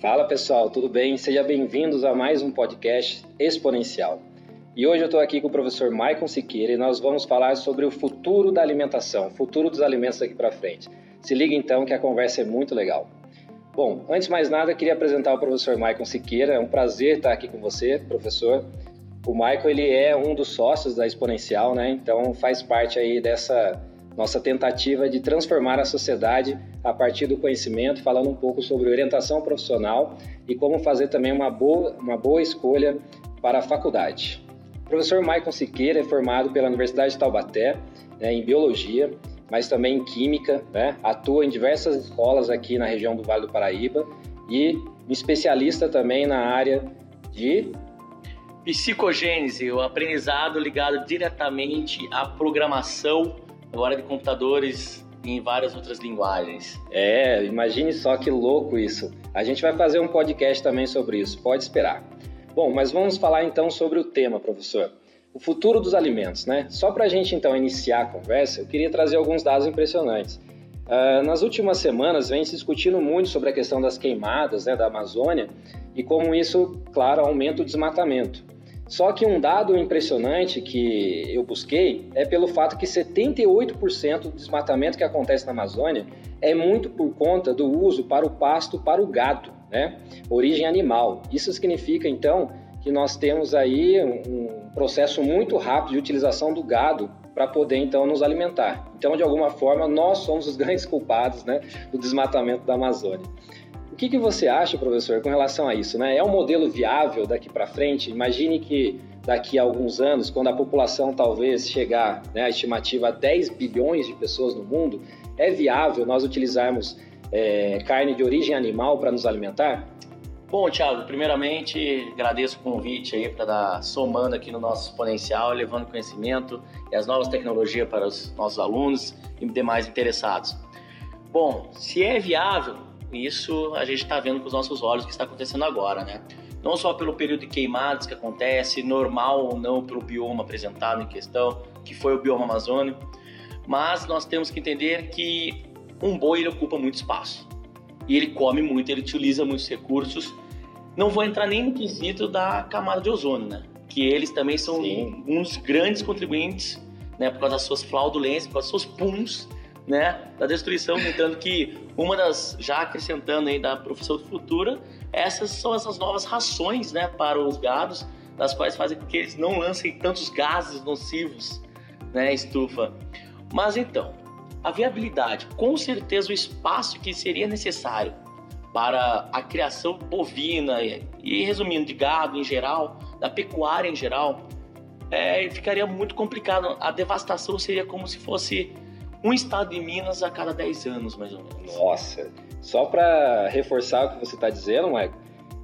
Fala pessoal, tudo bem? Sejam bem-vindos a mais um podcast exponencial. E hoje eu estou aqui com o professor Maicon Siqueira e nós vamos falar sobre o futuro da alimentação, o futuro dos alimentos daqui para frente. Se liga então que a conversa é muito legal. Bom, antes de mais nada, queria apresentar o professor Maicon Siqueira. É um prazer estar aqui com você, professor. O Maicon ele é um dos sócios da Exponencial, né? Então faz parte aí dessa nossa tentativa de transformar a sociedade a partir do conhecimento, falando um pouco sobre orientação profissional e como fazer também uma boa, uma boa escolha para a faculdade. O professor Maicon Siqueira é formado pela Universidade de Taubaté né, em Biologia, mas também em Química, né, atua em diversas escolas aqui na região do Vale do Paraíba e especialista também na área de psicogênese, o aprendizado ligado diretamente à programação agora de computadores em várias outras linguagens. É, imagine só que louco isso. A gente vai fazer um podcast também sobre isso, pode esperar. Bom, mas vamos falar então sobre o tema, professor. O futuro dos alimentos, né? Só para a gente então iniciar a conversa, eu queria trazer alguns dados impressionantes. Uh, nas últimas semanas vem se discutindo muito sobre a questão das queimadas né, da Amazônia e como isso, claro, aumenta o desmatamento. Só que um dado impressionante que eu busquei é pelo fato que 78% do desmatamento que acontece na Amazônia é muito por conta do uso para o pasto para o gado, né? Origem animal. Isso significa então que nós temos aí um processo muito rápido de utilização do gado para poder então nos alimentar. Então, de alguma forma, nós somos os grandes culpados, né, do desmatamento da Amazônia. O que, que você acha, professor, com relação a isso? Né? É um modelo viável daqui para frente? Imagine que daqui a alguns anos, quando a população talvez chegar, né, a estimativa a 10 bilhões de pessoas no mundo, é viável nós utilizarmos é, carne de origem animal para nos alimentar? Bom, Thiago, primeiramente agradeço o convite aí para dar somando aqui no nosso exponencial, levando conhecimento e as novas tecnologias para os nossos alunos e demais interessados. Bom, se é viável, isso a gente está vendo com os nossos olhos o que está acontecendo agora, né? Não só pelo período de queimadas que acontece, normal ou não pelo bioma apresentado em questão, que foi o bioma amazônico, mas nós temos que entender que um boi ele ocupa muito espaço e ele come muito, ele utiliza muitos recursos. Não vou entrar nem no quesito da camada de ozônio, né? Que eles também são Sim. uns grandes contribuintes, né? Por causa das suas fraudulências, por causa dos seus puns né, da destruição, lembrando que uma das, já acrescentando aí da profissão futura, essas são essas novas rações, né, para os gados, das quais fazem com que eles não lancem tantos gases nocivos, né, estufa. Mas então, a viabilidade, com certeza o espaço que seria necessário para a criação bovina e, resumindo, de gado em geral, da pecuária em geral, é, ficaria muito complicado. A devastação seria como se fosse um estado de Minas a cada 10 anos, mais ou menos. Nossa, só para reforçar o que você está dizendo, Michael,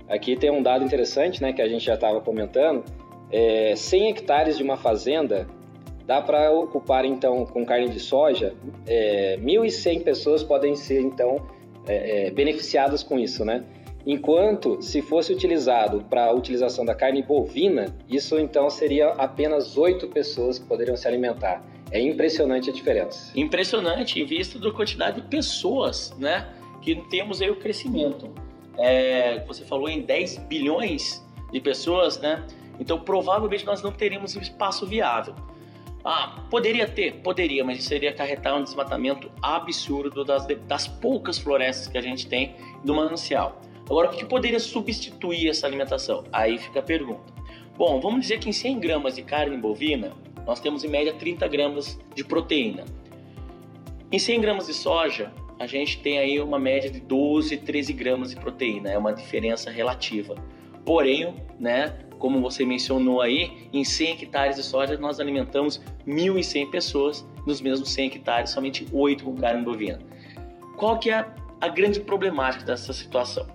aqui tem um dado interessante, né, que a gente já estava comentando. É, 100 hectares de uma fazenda dá para ocupar, então, com carne de soja, é, 1.100 pessoas podem ser, então, é, é, beneficiadas com isso, né? Enquanto, se fosse utilizado para a utilização da carne bovina, isso então seria apenas 8 pessoas que poderiam se alimentar. É impressionante a diferença. Impressionante, em vista da quantidade de pessoas, né? Que temos aí o crescimento. É, você falou em 10 bilhões de pessoas, né? Então provavelmente nós não teríamos espaço viável. Ah, poderia ter? Poderia, mas isso seria acarretar um desmatamento absurdo das, das poucas florestas que a gente tem do manancial. Agora, o que poderia substituir essa alimentação? Aí fica a pergunta. Bom, vamos dizer que em 100 gramas de carne bovina, nós temos em média 30 gramas de proteína. Em 100 gramas de soja, a gente tem aí uma média de 12, 13 gramas de proteína, é uma diferença relativa. Porém, né, como você mencionou aí, em 100 hectares de soja nós alimentamos 1.100 pessoas, nos mesmos 100 hectares somente 8 com carne bovina. Qual que é a grande problemática dessa situação?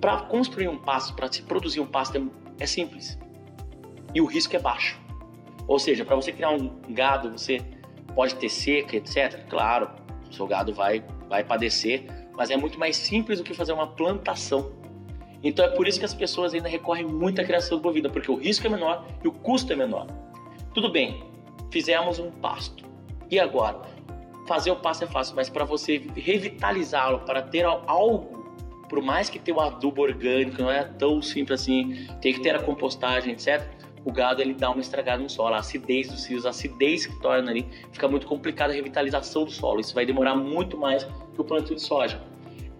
Para construir um pasto, para se produzir um pasto é, é simples e o risco é baixo. Ou seja, para você criar um gado, você pode ter seca, etc. Claro, o seu gado vai, vai padecer, mas é muito mais simples do que fazer uma plantação. Então é por isso que as pessoas ainda recorrem muito à criação bovina, porque o risco é menor e o custo é menor. Tudo bem, fizemos um pasto. E agora? Fazer o pasto é fácil, mas para você revitalizá-lo, para ter algo por mais que tenha o adubo orgânico, não é tão simples assim, tem que ter a compostagem, etc. O gado ele dá uma estragada no solo, a acidez dos rios, a acidez que torna ali, fica muito complicada a revitalização do solo. Isso vai demorar muito mais que o plantio de soja.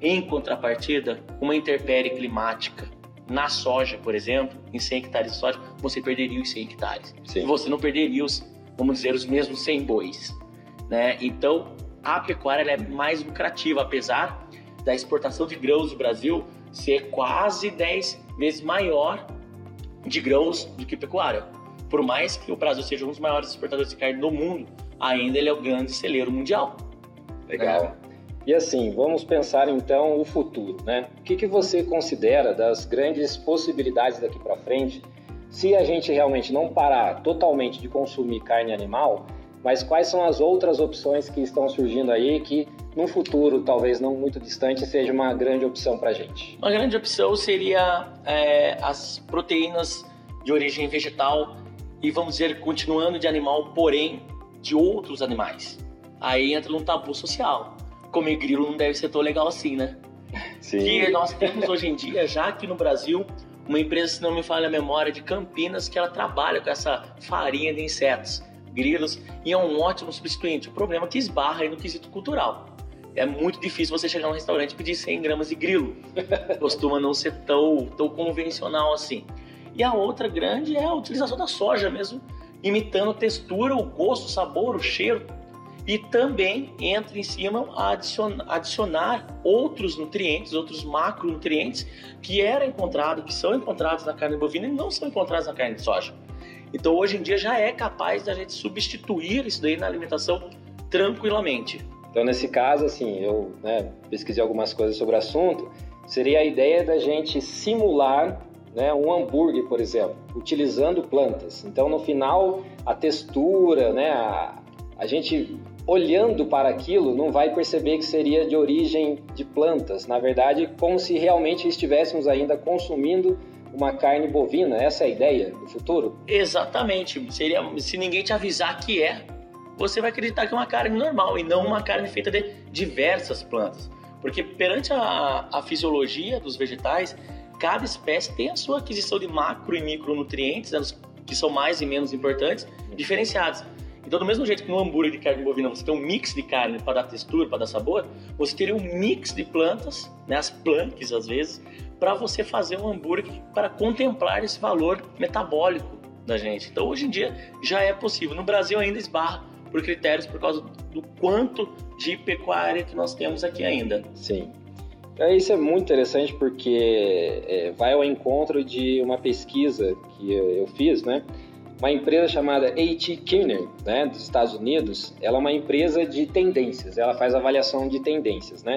Em contrapartida, uma intempérie climática na soja, por exemplo, em 100 hectares de soja, você perderia os 100 hectares. Sim. E você não perderia os, vamos dizer, os mesmos 100 bois. Né? Então, a pecuária é mais lucrativa, apesar da exportação de grãos do Brasil ser quase 10 vezes maior de grãos do que pecuária. Por mais que o Brasil seja um dos maiores exportadores de carne do mundo, ainda ele é o grande celeiro mundial. Legal. É. E assim, vamos pensar então o futuro, né? O que, que você considera das grandes possibilidades daqui para frente se a gente realmente não parar totalmente de consumir carne animal mas quais são as outras opções que estão surgindo aí que no futuro, talvez não muito distante, seja uma grande opção para a gente? Uma grande opção seria é, as proteínas de origem vegetal e vamos dizer continuando de animal, porém de outros animais. Aí entra um tabu social. Comer grilo não deve ser tão legal assim, né? Sim. Que nós temos hoje em dia, já aqui no Brasil, uma empresa, se não me falha a memória, de Campinas, que ela trabalha com essa farinha de insetos grilos e é um ótimo substituinte. O problema é que esbarra aí no quesito cultural. É muito difícil você chegar num restaurante e pedir 100 gramas de grilo. Costuma não ser tão, tão convencional assim. E a outra grande é a utilização da soja mesmo, imitando a textura, o gosto, o sabor, o cheiro. E também entra em cima a adicionar, adicionar outros nutrientes, outros macronutrientes que eram encontrados, que são encontrados na carne bovina e não são encontrados na carne de soja. Então hoje em dia já é capaz da gente substituir isso daí na alimentação tranquilamente. Então nesse caso, assim, eu né, pesquisei algumas coisas sobre o assunto, seria a ideia da gente simular né, um hambúrguer, por exemplo, utilizando plantas. Então no final a textura, né, a, a gente olhando para aquilo não vai perceber que seria de origem de plantas. Na verdade, como se realmente estivéssemos ainda consumindo uma carne bovina? Essa é a ideia do futuro? Exatamente. Seria, se ninguém te avisar que é, você vai acreditar que é uma carne normal e não uma carne feita de diversas plantas. Porque perante a, a fisiologia dos vegetais, cada espécie tem a sua aquisição de macro e micronutrientes, né, que são mais e menos importantes, diferenciados. Então, do mesmo jeito que no hambúrguer de carne bovina você tem um mix de carne para dar textura, para dar sabor, você teria um mix de plantas, né, as planks às vezes, para você fazer um hambúrguer para contemplar esse valor metabólico da gente. Então, hoje em dia já é possível. No Brasil ainda esbarra por critérios por causa do quanto de pecuária que nós temos aqui ainda. Sim. É, isso é muito interessante porque é, vai ao encontro de uma pesquisa que eu fiz, né? Uma empresa chamada A.T. Kearney, né, dos Estados Unidos, ela é uma empresa de tendências, ela faz avaliação de tendências, né?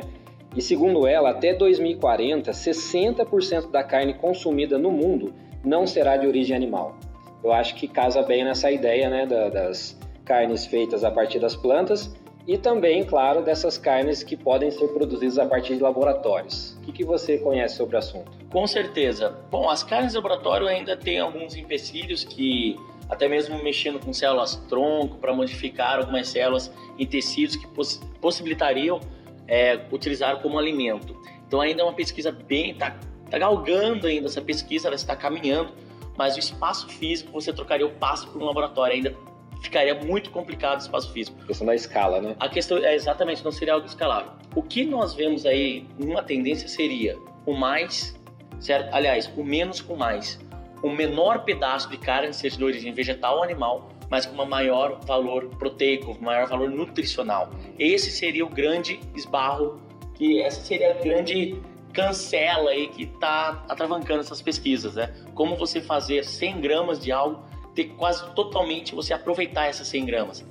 E segundo ela, até 2040, 60% da carne consumida no mundo não será de origem animal. Eu acho que casa bem nessa ideia né, da, das carnes feitas a partir das plantas e também, claro, dessas carnes que podem ser produzidas a partir de laboratórios. O que, que você conhece sobre o assunto? Com certeza. Bom, as carnes de laboratório ainda têm alguns empecilhos que, até mesmo mexendo com células tronco para modificar algumas células em tecidos que poss possibilitariam é, utilizar como alimento. Então ainda é uma pesquisa bem, está tá galgando ainda essa pesquisa, ela está caminhando, mas o espaço físico, você trocaria o pasto por um laboratório, ainda ficaria muito complicado o espaço físico. A questão da escala, né? A questão é exatamente, não seria algo escalável. O que nós vemos aí, uma tendência seria o mais, certo? Aliás, o menos com mais. O menor pedaço de carne, seja de origem vegetal ou animal, mas com um maior valor proteico, maior valor nutricional. Esse seria o grande esbarro, que essa seria a grande cancela aí que está atravancando essas pesquisas, né? Como você fazer 100 gramas de algo, ter quase totalmente você aproveitar essas 100 gramas,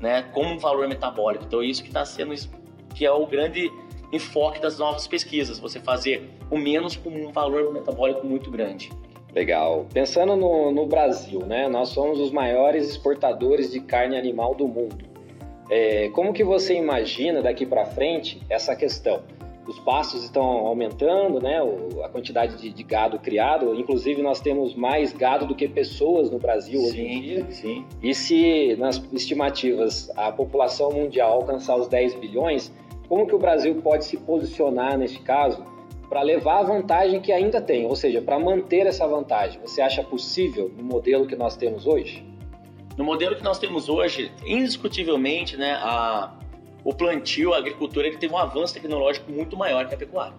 né? Como um valor metabólico. Então isso que está sendo, que é o grande enfoque das novas pesquisas, você fazer o menos com um valor metabólico muito grande. Legal. Pensando no, no, Brasil, né? Nós somos os maiores exportadores de carne animal do mundo. É, como que você imagina daqui para frente essa questão? Os pastos estão aumentando, né? O, a quantidade de, de, gado criado. Inclusive, nós temos mais gado do que pessoas no Brasil sim, hoje em dia. Sim. E se, nas estimativas, a população mundial alcançar os 10 bilhões, como que o Brasil pode se posicionar neste caso? para levar a vantagem que ainda tem, ou seja, para manter essa vantagem. Você acha possível no modelo que nós temos hoje? No modelo que nós temos hoje, indiscutivelmente, né, a, o plantio, a agricultura, ele teve um avanço tecnológico muito maior que a pecuária.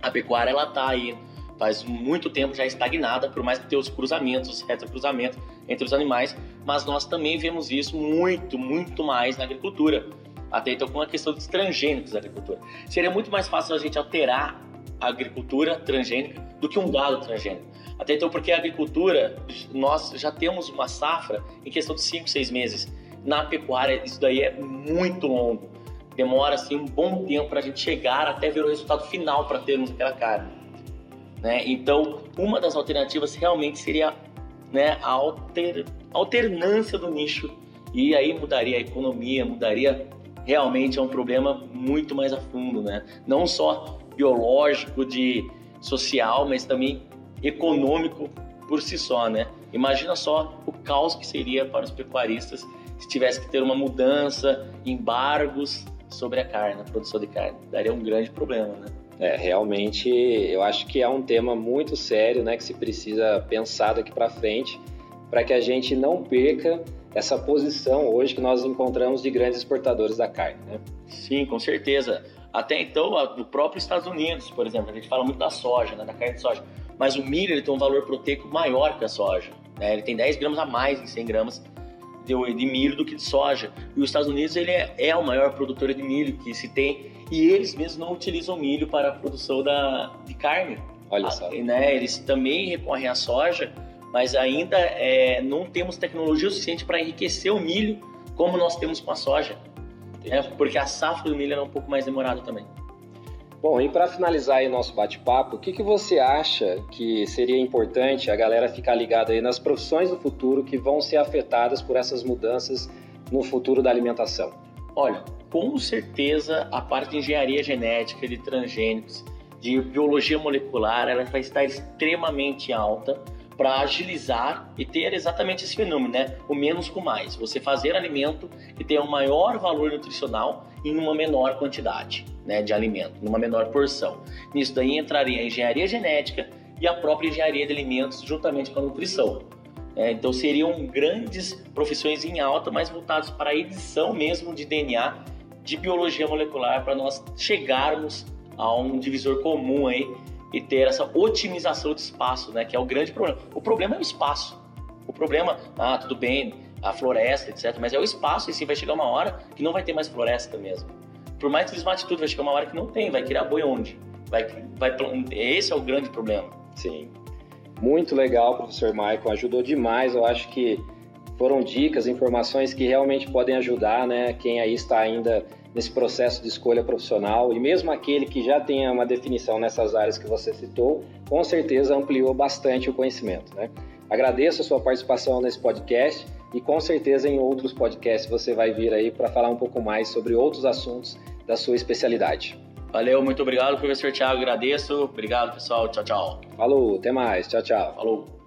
A pecuária ela está aí faz muito tempo já estagnada, por mais que tenha os cruzamentos, os retrocruzamentos entre os animais, mas nós também vemos isso muito, muito mais na agricultura. Até então com a questão dos transgênicos da agricultura. Seria muito mais fácil a gente alterar a agricultura transgênica do que um gado transgênico. Até então porque a agricultura, nós já temos uma safra em questão de 5, 6 meses. Na pecuária, isso daí é muito longo. Demora assim um bom tempo para a gente chegar até ver o resultado final para termos aquela carne. Né? Então, uma das alternativas realmente seria né, a alter, alternância do nicho. E aí mudaria a economia, mudaria realmente é um problema muito mais a fundo, né? Não só biológico, de social, mas também econômico por si só, né? Imagina só o caos que seria para os pecuaristas se tivesse que ter uma mudança, embargos sobre a carne, a produção de carne. Daria um grande problema, né? É, realmente, eu acho que é um tema muito sério, né, que se precisa pensar daqui para frente, para que a gente não perca essa posição hoje que nós encontramos de grandes exportadores da carne, né? Sim, com certeza. Até então, do próprio Estados Unidos, por exemplo, a gente fala muito da soja, né, da carne de soja, mas o milho ele tem um valor proteico maior que a soja. Né? Ele tem 10 gramas a mais em 100 gramas de, de milho do que de soja. E os Estados Unidos ele é, é, o maior produtor de milho que se tem e eles mesmos não utilizam milho para a produção da, de carne. Olha só. Ah, né? Eles também recorrem à soja, mas ainda é, não temos tecnologia suficiente para enriquecer o milho como nós temos com a soja. Né? Porque a safra do milho é um pouco mais demorada também. Bom, e para finalizar aí nosso bate-papo, o que, que você acha que seria importante a galera ficar ligada aí nas profissões do futuro que vão ser afetadas por essas mudanças no futuro da alimentação? Olha, com certeza a parte de engenharia genética, de transgênicos, de biologia molecular, ela vai estar extremamente alta para agilizar e ter exatamente esse fenômeno, né? O menos com mais. Você fazer alimento que tenha um maior valor nutricional em uma menor quantidade, né, de alimento, numa menor porção. Nisso daí entraria a engenharia genética e a própria engenharia de alimentos juntamente com a nutrição. É, então seriam grandes profissões em alta, mas voltadas para a edição mesmo de DNA, de biologia molecular, para nós chegarmos a um divisor comum aí e ter essa otimização de espaço, né? Que é o grande problema. O problema é o espaço. O problema, ah, tudo bem, a floresta, etc. Mas é o espaço e sim vai chegar uma hora que não vai ter mais floresta mesmo. Por mais que desmate tudo, vai chegar uma hora que não tem, vai criar boi onde? Vai, vai, esse é o grande problema. Sim. Muito legal, professor Michael, ajudou demais. Eu acho que foram dicas, informações que realmente podem ajudar, né? Quem aí está ainda nesse processo de escolha profissional e mesmo aquele que já tenha uma definição nessas áreas que você citou, com certeza ampliou bastante o conhecimento, né? Agradeço a sua participação nesse podcast e com certeza em outros podcasts você vai vir aí para falar um pouco mais sobre outros assuntos da sua especialidade. Valeu, muito obrigado, professor Thiago, agradeço. Obrigado, pessoal. Tchau, tchau. Falou, até mais. Tchau, tchau. Falou.